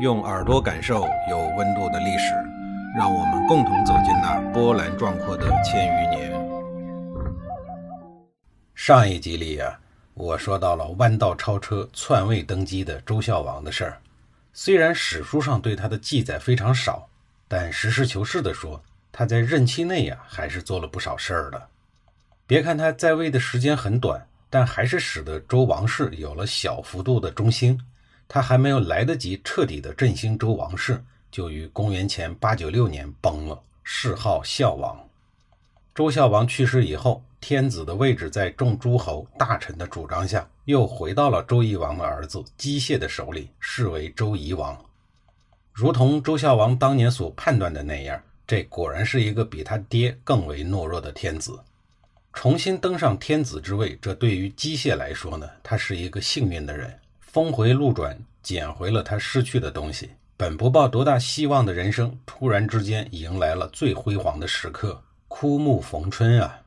用耳朵感受有温度的历史，让我们共同走进那波澜壮阔的千余年。上一集里呀，我说到了弯道超车、篡位登基的周孝王的事儿。虽然史书上对他的记载非常少，但实事求是地说，他在任期内呀，还是做了不少事儿的。别看他在位的时间很短，但还是使得周王室有了小幅度的中兴。他还没有来得及彻底的振兴周王室，就于公元前八九六年崩了，谥号孝王。周孝王去世以后，天子的位置在众诸侯大臣的主张下，又回到了周懿王的儿子姬燮的手里，是为周夷王。如同周孝王当年所判断的那样，这果然是一个比他爹更为懦弱的天子。重新登上天子之位，这对于姬燮来说呢，他是一个幸运的人。峰回路转，捡回了他失去的东西。本不抱多大希望的人生，突然之间迎来了最辉煌的时刻，枯木逢春啊！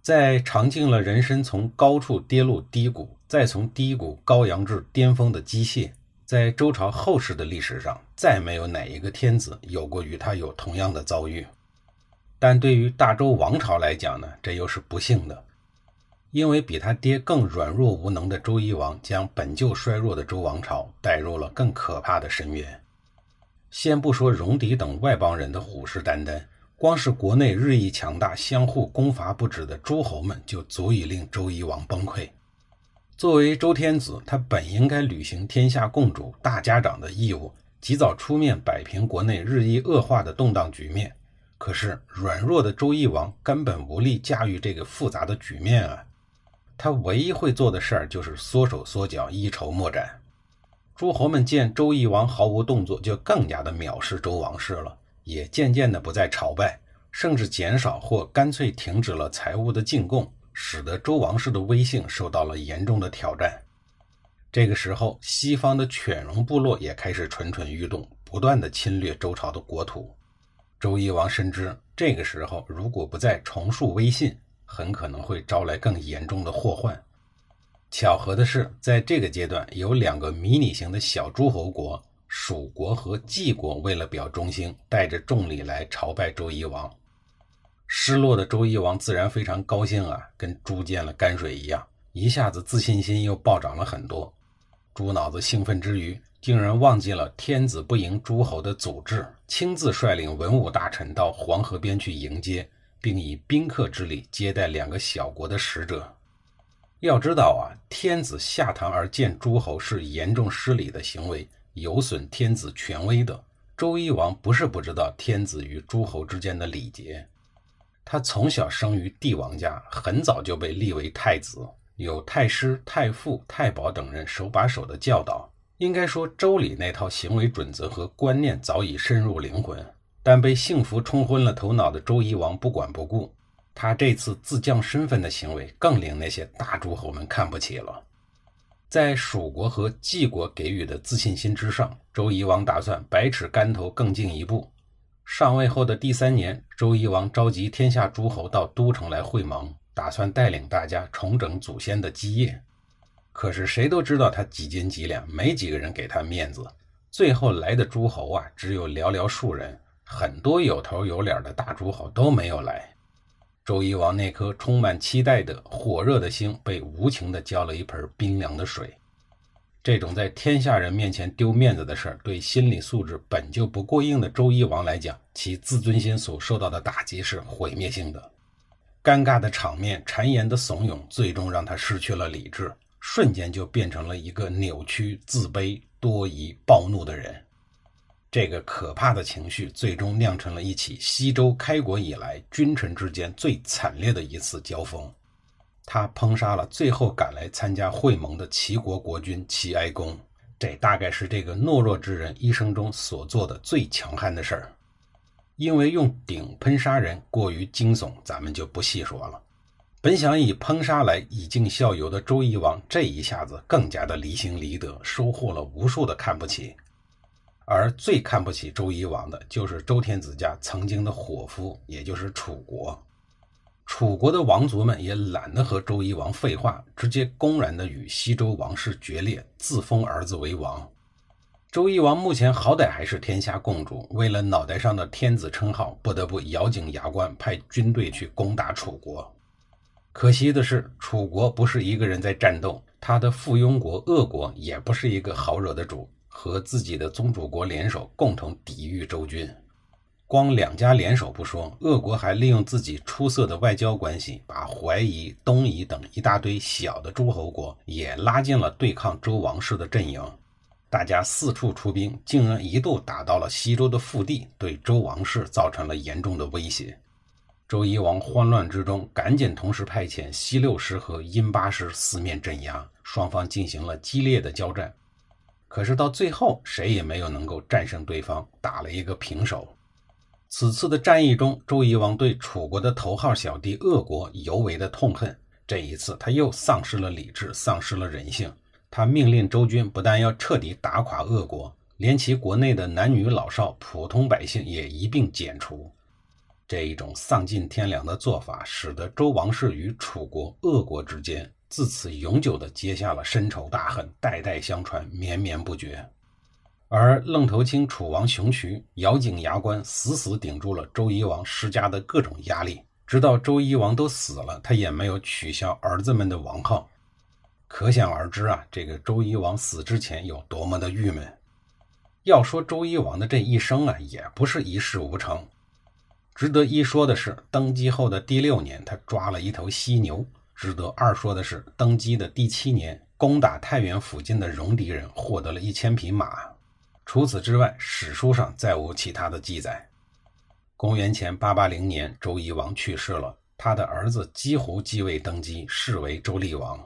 在尝尽了人生从高处跌入低谷，再从低谷高扬至巅峰的机械，在周朝后世的历史上，再没有哪一个天子有过与他有同样的遭遇。但对于大周王朝来讲呢，这又是不幸的。因为比他爹更软弱无能的周懿王，将本就衰弱的周王朝带入了更可怕的深渊。先不说戎狄等外邦人的虎视眈眈，光是国内日益强大、相互攻伐不止的诸侯们，就足以令周懿王崩溃。作为周天子，他本应该履行天下共主、大家长的义务，及早出面摆平国内日益恶化的动荡局面。可是，软弱的周懿王根本无力驾驭这个复杂的局面啊！他唯一会做的事儿就是缩手缩脚，一筹莫展。诸侯们见周懿王毫无动作，就更加的藐视周王室了，也渐渐的不再朝拜，甚至减少或干脆停止了财物的进贡，使得周王室的威信受到了严重的挑战。这个时候，西方的犬戎部落也开始蠢蠢欲动，不断的侵略周朝的国土。周懿王深知，这个时候如果不再重塑威信，很可能会招来更严重的祸患。巧合的是，在这个阶段，有两个迷你型的小诸侯国——蜀国和晋国，为了表忠心，带着重礼来朝拜周懿王。失落的周懿王自然非常高兴啊，跟猪见了泔水一样，一下子自信心又暴涨了很多。猪脑子兴奋之余，竟然忘记了天子不迎诸侯的祖制，亲自率领文武大臣到黄河边去迎接。并以宾客之礼接待两个小国的使者。要知道啊，天子下堂而见诸侯是严重失礼的行为，有损天子权威的。周懿王不是不知道天子与诸侯之间的礼节，他从小生于帝王家，很早就被立为太子，有太师、太傅、太保等人手把手的教导。应该说，周礼那套行为准则和观念早已深入灵魂。但被幸福冲昏了头脑的周懿王不管不顾，他这次自降身份的行为更令那些大诸侯们看不起了。在蜀国和晋国给予的自信心之上，周懿王打算百尺竿头更进一步。上位后的第三年，周懿王召集天下诸侯到都城来会盟，打算带领大家重整祖先的基业。可是谁都知道他几斤几两，没几个人给他面子。最后来的诸侯啊，只有寥寥数人。很多有头有脸的大诸侯都没有来，周懿王那颗充满期待的火热的心被无情地浇了一盆冰凉的水。这种在天下人面前丢面子的事儿，对心理素质本就不过硬的周懿王来讲，其自尊心所受到的打击是毁灭性的。尴尬的场面、谗言的怂恿，最终让他失去了理智，瞬间就变成了一个扭曲、自卑、多疑、暴怒的人。这个可怕的情绪最终酿成了一起西周开国以来君臣之间最惨烈的一次交锋。他烹杀了最后赶来参加会盟的齐国国君齐哀公。这大概是这个懦弱之人一生中所做的最强悍的事儿。因为用鼎喷杀人过于惊悚，咱们就不细说了。本想以烹杀来以儆效尤的周懿王，这一下子更加的离心离德，收获了无数的看不起。而最看不起周夷王的，就是周天子家曾经的伙夫，也就是楚国。楚国的王族们也懒得和周懿王废话，直接公然的与西周王室决裂，自封儿子为王。周懿王目前好歹还是天下共主，为了脑袋上的天子称号，不得不咬紧牙关派军队去攻打楚国。可惜的是，楚国不是一个人在战斗，他的附庸国鄂国也不是一个好惹的主，和自己的宗主国联手，共同抵御周军。光两家联手不说，鄂国还利用自己出色的外交关系，把淮夷、东夷等一大堆小的诸侯国也拉进了对抗周王室的阵营。大家四处出兵，竟然一度打到了西周的腹地，对周王室造成了严重的威胁。周夷王慌乱之中，赶紧同时派遣西六师和殷八师四面镇压，双方进行了激烈的交战。可是到最后，谁也没有能够战胜对方，打了一个平手。此次的战役中，周夷王对楚国的头号小弟鄂国尤为的痛恨。这一次，他又丧失了理智，丧失了人性。他命令周军不但要彻底打垮鄂国，连其国内的男女老少、普通百姓也一并剪除。这一种丧尽天良的做法，使得周王室与楚国、鄂国之间自此永久地结下了深仇大恨，代代相传，绵绵不绝。而愣头青楚王熊渠咬紧牙关，死死顶住了周夷王施加的各种压力，直到周夷王都死了，他也没有取消儿子们的王号。可想而知啊，这个周夷王死之前有多么的郁闷。要说周夷王的这一生啊，也不是一事无成。值得一说的是，登基后的第六年，他抓了一头犀牛；值得二说的是，登基的第七年，攻打太原附近的戎狄人，获得了一千匹马。除此之外，史书上再无其他的记载。公元前八八零年，周夷王去世了，他的儿子姬胡继位登基，是为周厉王。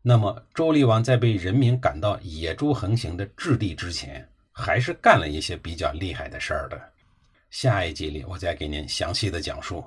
那么，周厉王在被人民感到野猪横行的质地之前，还是干了一些比较厉害的事儿的。下一集里，我再给您详细的讲述。